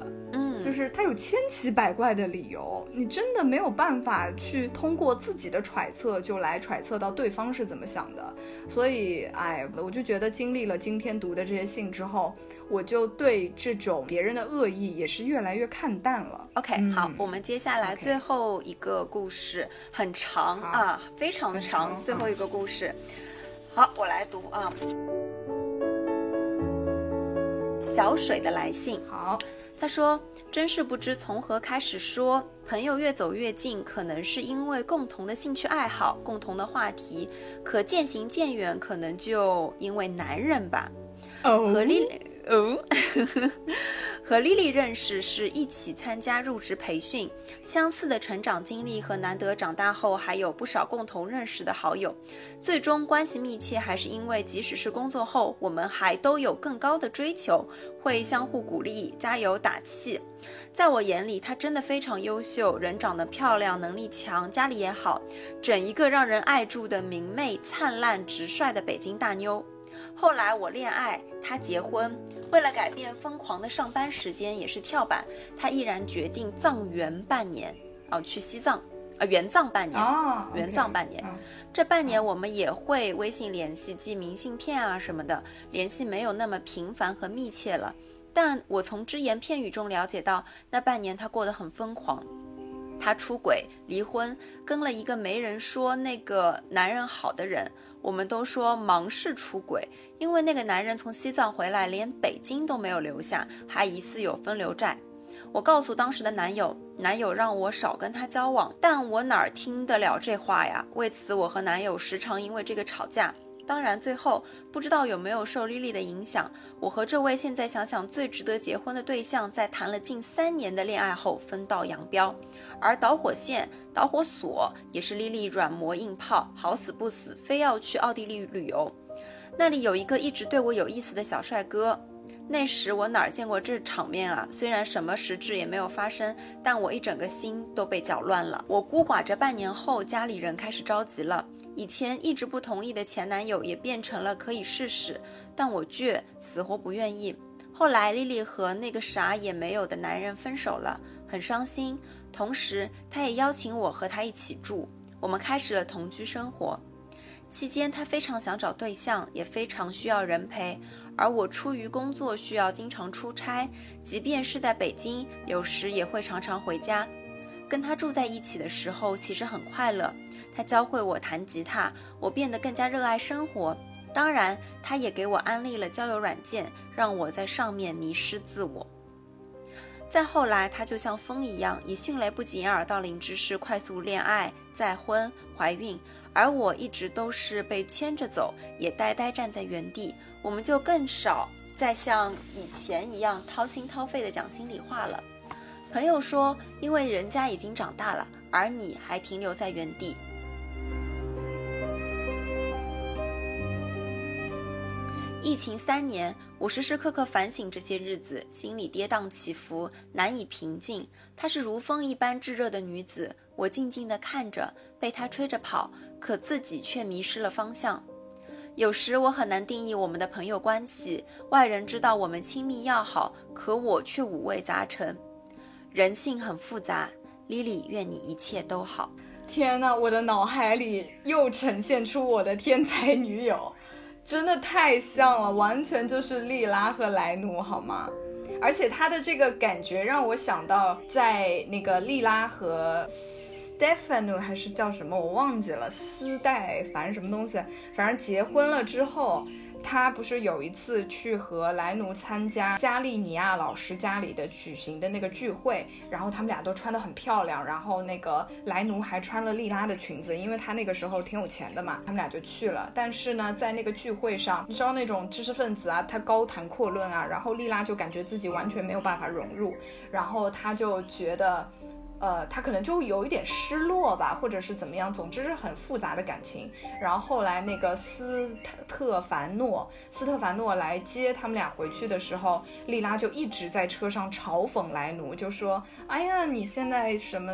就是他有千奇百怪的理由，你真的没有办法去通过自己的揣测就来揣测到对方是怎么想的。所以，哎，我就觉得经历了今天读的这些信之后，我就对这种别人的恶意也是越来越看淡了。OK，好，我们接下来最后一个故事很长啊，非常的长。最后一个故事，好，我来读啊。小水的来信，好。他说：“真是不知从何开始说，朋友越走越近，可能是因为共同的兴趣爱好、共同的话题；可渐行渐远，可能就因为男人吧。”和丽哦，和丽丽认识是一起参加入职培训，相似的成长经历和难得长大后还有不少共同认识的好友，最终关系密切还是因为即使是工作后，我们还都有更高的追求，会相互鼓励、加油打气。在我眼里，她真的非常优秀，人长得漂亮，能力强，家里也好，整一个让人爱住的明媚、灿烂、直率的北京大妞。后来我恋爱，他结婚，为了改变疯狂的上班时间，也是跳板，他毅然决定藏原半年，哦，去西藏，啊，援藏半年，援藏半年。这半年我们也会微信联系，寄明信片啊什么的，联系没有那么频繁和密切了。但我从只言片语中了解到，那半年他过得很疯狂。他出轨、离婚，跟了一个没人说那个男人好的人。我们都说忙是出轨，因为那个男人从西藏回来，连北京都没有留下，还疑似有分流债。我告诉当时的男友，男友让我少跟他交往，但我哪儿听得了这话呀？为此，我和男友时常因为这个吵架。当然，最后不知道有没有受丽丽的影响，我和这位现在想想最值得结婚的对象，在谈了近三年的恋爱后分道扬镳。而导火线、导火索也是丽丽软磨硬泡，好死不死非要去奥地利旅游。那里有一个一直对我有意思的小帅哥。那时我哪儿见过这场面啊？虽然什么实质也没有发生，但我一整个心都被搅乱了。我孤寡着半年后，家里人开始着急了。以前一直不同意的前男友也变成了可以试试，但我倔，死活不愿意。后来丽丽和那个啥也没有的男人分手了，很伤心。同时，她也邀请我和她一起住，我们开始了同居生活。期间，她非常想找对象，也非常需要人陪，而我出于工作需要经常出差，即便是在北京，有时也会常常回家。跟她住在一起的时候，其实很快乐。他教会我弹吉他，我变得更加热爱生活。当然，他也给我安利了交友软件，让我在上面迷失自我。再后来，他就像风一样，以迅雷不及掩耳盗铃之势快速恋爱、再婚、怀孕，而我一直都是被牵着走，也呆呆站在原地。我们就更少再像以前一样掏心掏肺的讲心里话了。朋友说，因为人家已经长大了，而你还停留在原地。疫情三年，我时时刻刻反省这些日子，心里跌宕起伏，难以平静。她是如风一般炙热的女子，我静静地看着，被她吹着跑，可自己却迷失了方向。有时我很难定义我们的朋友关系，外人知道我们亲密要好，可我却五味杂陈。人性很复杂，Lily，愿你一切都好。天呐，我的脑海里又呈现出我的天才女友。真的太像了，完全就是莉拉和莱努，好吗？而且他的这个感觉让我想到，在那个莉拉和 Stefano 还是叫什么，我忘记了，丝带反正什么东西，反正结婚了之后。他不是有一次去和莱奴参加加利尼亚老师家里的举行的那个聚会，然后他们俩都穿得很漂亮，然后那个莱奴还穿了莉拉的裙子，因为他那个时候挺有钱的嘛，他们俩就去了。但是呢，在那个聚会上，你知道那种知识分子啊，他高谈阔论啊，然后莉拉就感觉自己完全没有办法融入，然后他就觉得。呃，他可能就有一点失落吧，或者是怎么样，总之是很复杂的感情。然后后来那个斯特凡诺，斯特凡诺来接他们俩回去的时候，莉拉就一直在车上嘲讽莱努，就说：“哎呀，你现在什么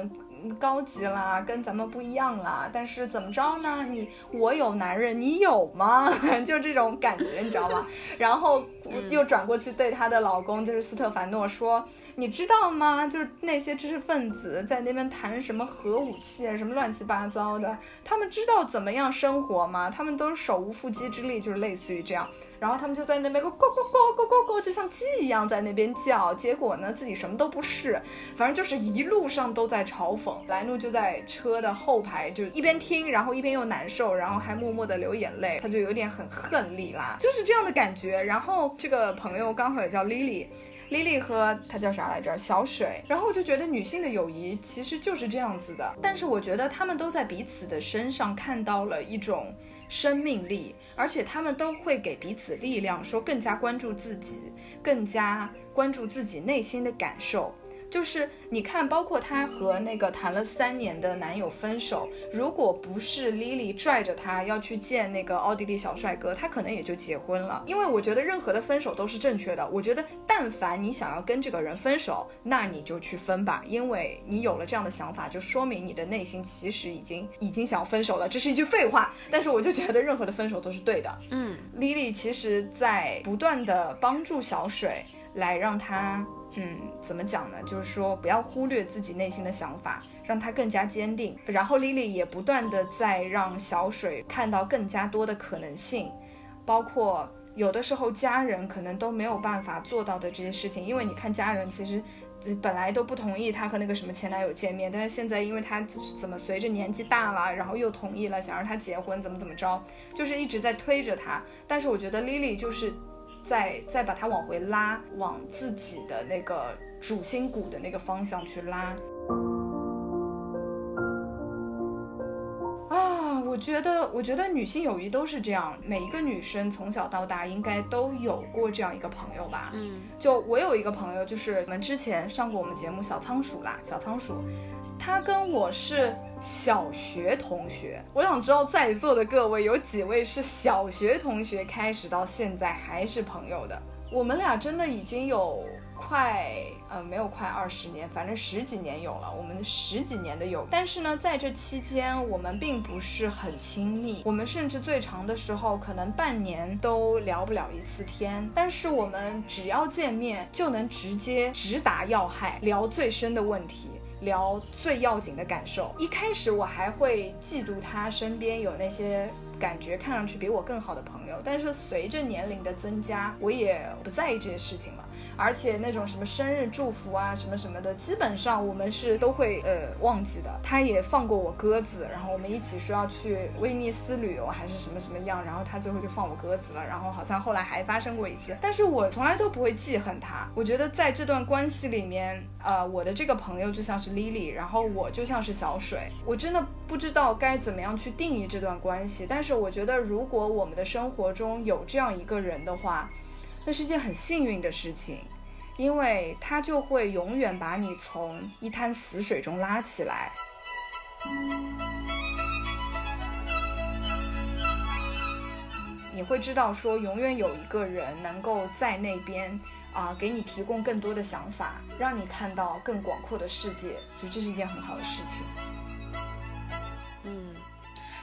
高级啦，跟咱们不一样啦。但是怎么着呢？你我有男人，你有吗？就这种感觉，你知道吗？然后又转过去对她的老公，就是斯特凡诺说。”你知道吗？就是那些知识分子在那边谈什么核武器啊，什么乱七八糟的，他们知道怎么样生活吗？他们都是手无缚鸡之力，就是类似于这样。然后他们就在那边咕咕咕咕咕咕咕，就像鸡一样在那边叫。结果呢，自己什么都不是，反正就是一路上都在嘲讽。莱诺就在车的后排，就一边听，然后一边又难受，然后还默默的流眼泪。他就有点很恨莉拉，就是这样的感觉。然后这个朋友刚好也叫 Lily。莉莉和她叫啥来着？小水。然后我就觉得女性的友谊其实就是这样子的，但是我觉得她们都在彼此的身上看到了一种生命力，而且她们都会给彼此力量，说更加关注自己，更加关注自己内心的感受。就是你看，包括她和那个谈了三年的男友分手，如果不是 Lily 拽着她要去见那个奥地利小帅哥，她可能也就结婚了。因为我觉得任何的分手都是正确的。我觉得，但凡你想要跟这个人分手，那你就去分吧，因为你有了这样的想法，就说明你的内心其实已经已经想要分手了。这是一句废话，但是我就觉得任何的分手都是对的。嗯，Lily 其实在不断的帮助小水，来让他。嗯，怎么讲呢？就是说，不要忽略自己内心的想法，让他更加坚定。然后，Lily 也不断的在让小水看到更加多的可能性，包括有的时候家人可能都没有办法做到的这些事情。因为你看，家人其实本来都不同意他和那个什么前男友见面，但是现在因为他怎么随着年纪大了，然后又同意了，想让他结婚，怎么怎么着，就是一直在推着他。但是我觉得 Lily 就是。再再把它往回拉，往自己的那个主心骨的那个方向去拉。啊，我觉得，我觉得女性友谊都是这样，每一个女生从小到大应该都有过这样一个朋友吧。嗯，就我有一个朋友，就是我们之前上过我们节目小仓鼠啦，小仓鼠。他跟我是小学同学，我想知道在座的各位有几位是小学同学开始到现在还是朋友的？我们俩真的已经有快，呃，没有快二十年，反正十几年有了，我们十几年的友。但是呢，在这期间，我们并不是很亲密，我们甚至最长的时候可能半年都聊不了一次天。但是我们只要见面，就能直接直达要害，聊最深的问题。聊最要紧的感受。一开始我还会嫉妒他身边有那些感觉看上去比我更好的朋友，但是随着年龄的增加，我也不在意这些事情了。而且那种什么生日祝福啊，什么什么的，基本上我们是都会呃忘记的。他也放过我鸽子，然后我们一起说要去威尼斯旅游还是什么什么样，然后他最后就放我鸽子了。然后好像后来还发生过一次，但是我从来都不会记恨他。我觉得在这段关系里面，呃，我的这个朋友就像是 Lily，然后我就像是小水。我真的不知道该怎么样去定义这段关系，但是我觉得如果我们的生活中有这样一个人的话。那是件很幸运的事情，因为它就会永远把你从一滩死水中拉起来。你会知道，说永远有一个人能够在那边啊，给你提供更多的想法，让你看到更广阔的世界，就这是一件很好的事情。嗯，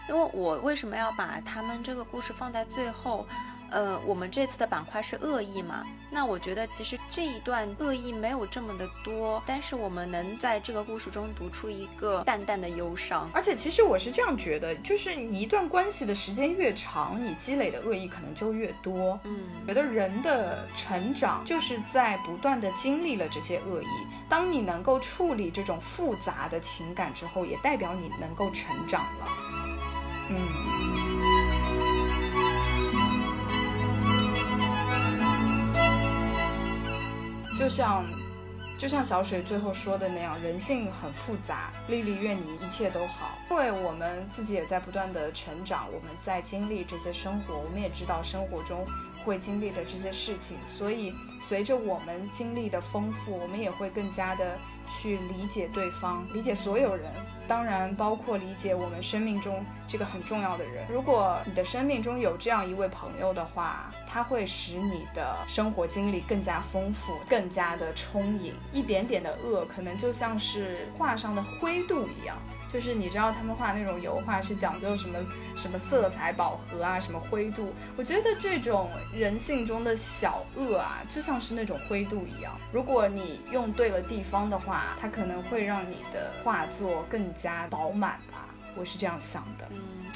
因为我为什么要把他们这个故事放在最后？呃，我们这次的板块是恶意嘛？那我觉得其实这一段恶意没有这么的多，但是我们能在这个故事中读出一个淡淡的忧伤。而且其实我是这样觉得，就是你一段关系的时间越长，你积累的恶意可能就越多。嗯，觉得人的成长就是在不断的经历了这些恶意。当你能够处理这种复杂的情感之后，也代表你能够成长了。嗯。就像，就像小水最后说的那样，人性很复杂。丽丽愿你一切都好，因为我们自己也在不断的成长，我们在经历这些生活，我们也知道生活中会经历的这些事情，所以随着我们经历的丰富，我们也会更加的。去理解对方，理解所有人，当然包括理解我们生命中这个很重要的人。如果你的生命中有这样一位朋友的话，他会使你的生活经历更加丰富，更加的充盈。一点点的恶，可能就像是画上的灰度一样。就是你知道他们画那种油画是讲究什么什么色彩饱和啊，什么灰度。我觉得这种人性中的小恶啊，就像是那种灰度一样。如果你用对了地方的话，它可能会让你的画作更加饱满吧。我是这样想的。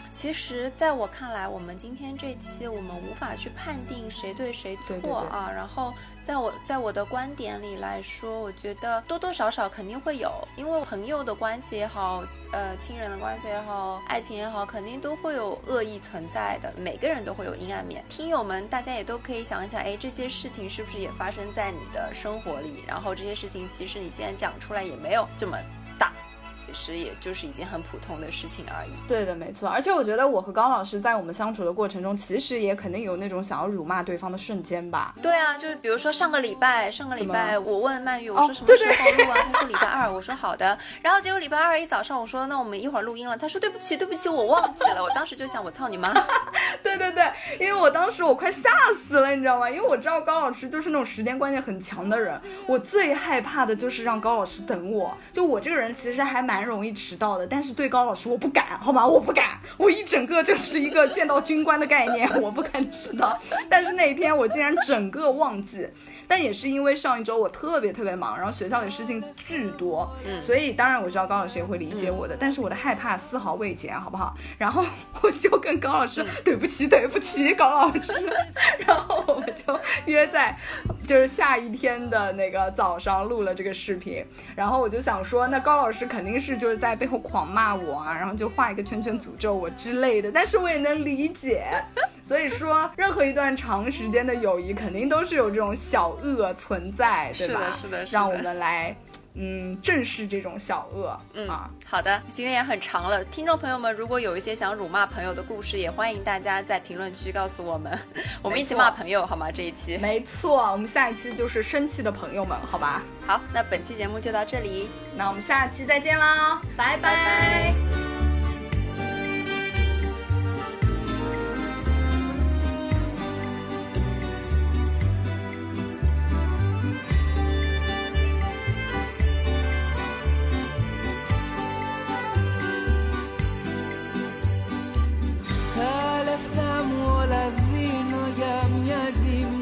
其实，在我看来，我们今天这期我们无法去判定谁对谁错啊。然后，在我在我的观点里来说，我觉得多多少少肯定会有，因为朋友的关系也好，呃，亲人的关系也好，爱情也好，肯定都会有恶意存在的。每个人都会有阴暗面。听友们，大家也都可以想一想，哎，这些事情是不是也发生在你的生活里？然后这些事情其实你现在讲出来也没有这么大。其实也就是一件很普通的事情而已。对的，没错。而且我觉得我和高老师在我们相处的过程中，其实也肯定有那种想要辱骂对方的瞬间吧。对啊，就是比如说上个礼拜，上个礼拜我问曼玉，我说什么时候录啊？他说礼拜二，我说好的。然后结果礼拜二一早上，我说那我们一会儿录音了。他说对不起，对不起，我忘记了。我当时就想，我操你妈！对对对，因为我当时我快吓死了，你知道吗？因为我知道高老师就是那种时间观念很强的人，我最害怕的就是让高老师等我。就我这个人其实还蛮容易迟到的。但是对高老师我不敢，好吗？我不敢，我一整个就是一个见到军官的概念，我不敢迟到。但是那一天我竟然整个忘记。但也是因为上一周我特别特别忙，然后学校里事情巨多，嗯，所以当然我知道高老师也会理解我的，但是我的害怕丝毫未减，好不好？然后 我就跟高老师对不起，对不起，高老师，然后我们就约在就是下一天的那个早上录了这个视频，然后我就想说，那高老师肯定是就是在背后狂骂我啊，然后就画一个圈圈诅咒我之类的，但是我也能理解。所以说，任何一段长时间的友谊，肯定都是有这种小恶存在，对吧？是的，是的，让我们来，嗯，正视这种小恶。嗯啊，好的，今天也很长了，听众朋友们，如果有一些想辱骂朋友的故事，也欢迎大家在评论区告诉我们，我们一起骂朋友，好吗？这一期没错，我们下一期就是生气的朋友们，好吧？好，那本期节目就到这里，那我们下期再见啦，拜拜。όλα για μια ζημιά.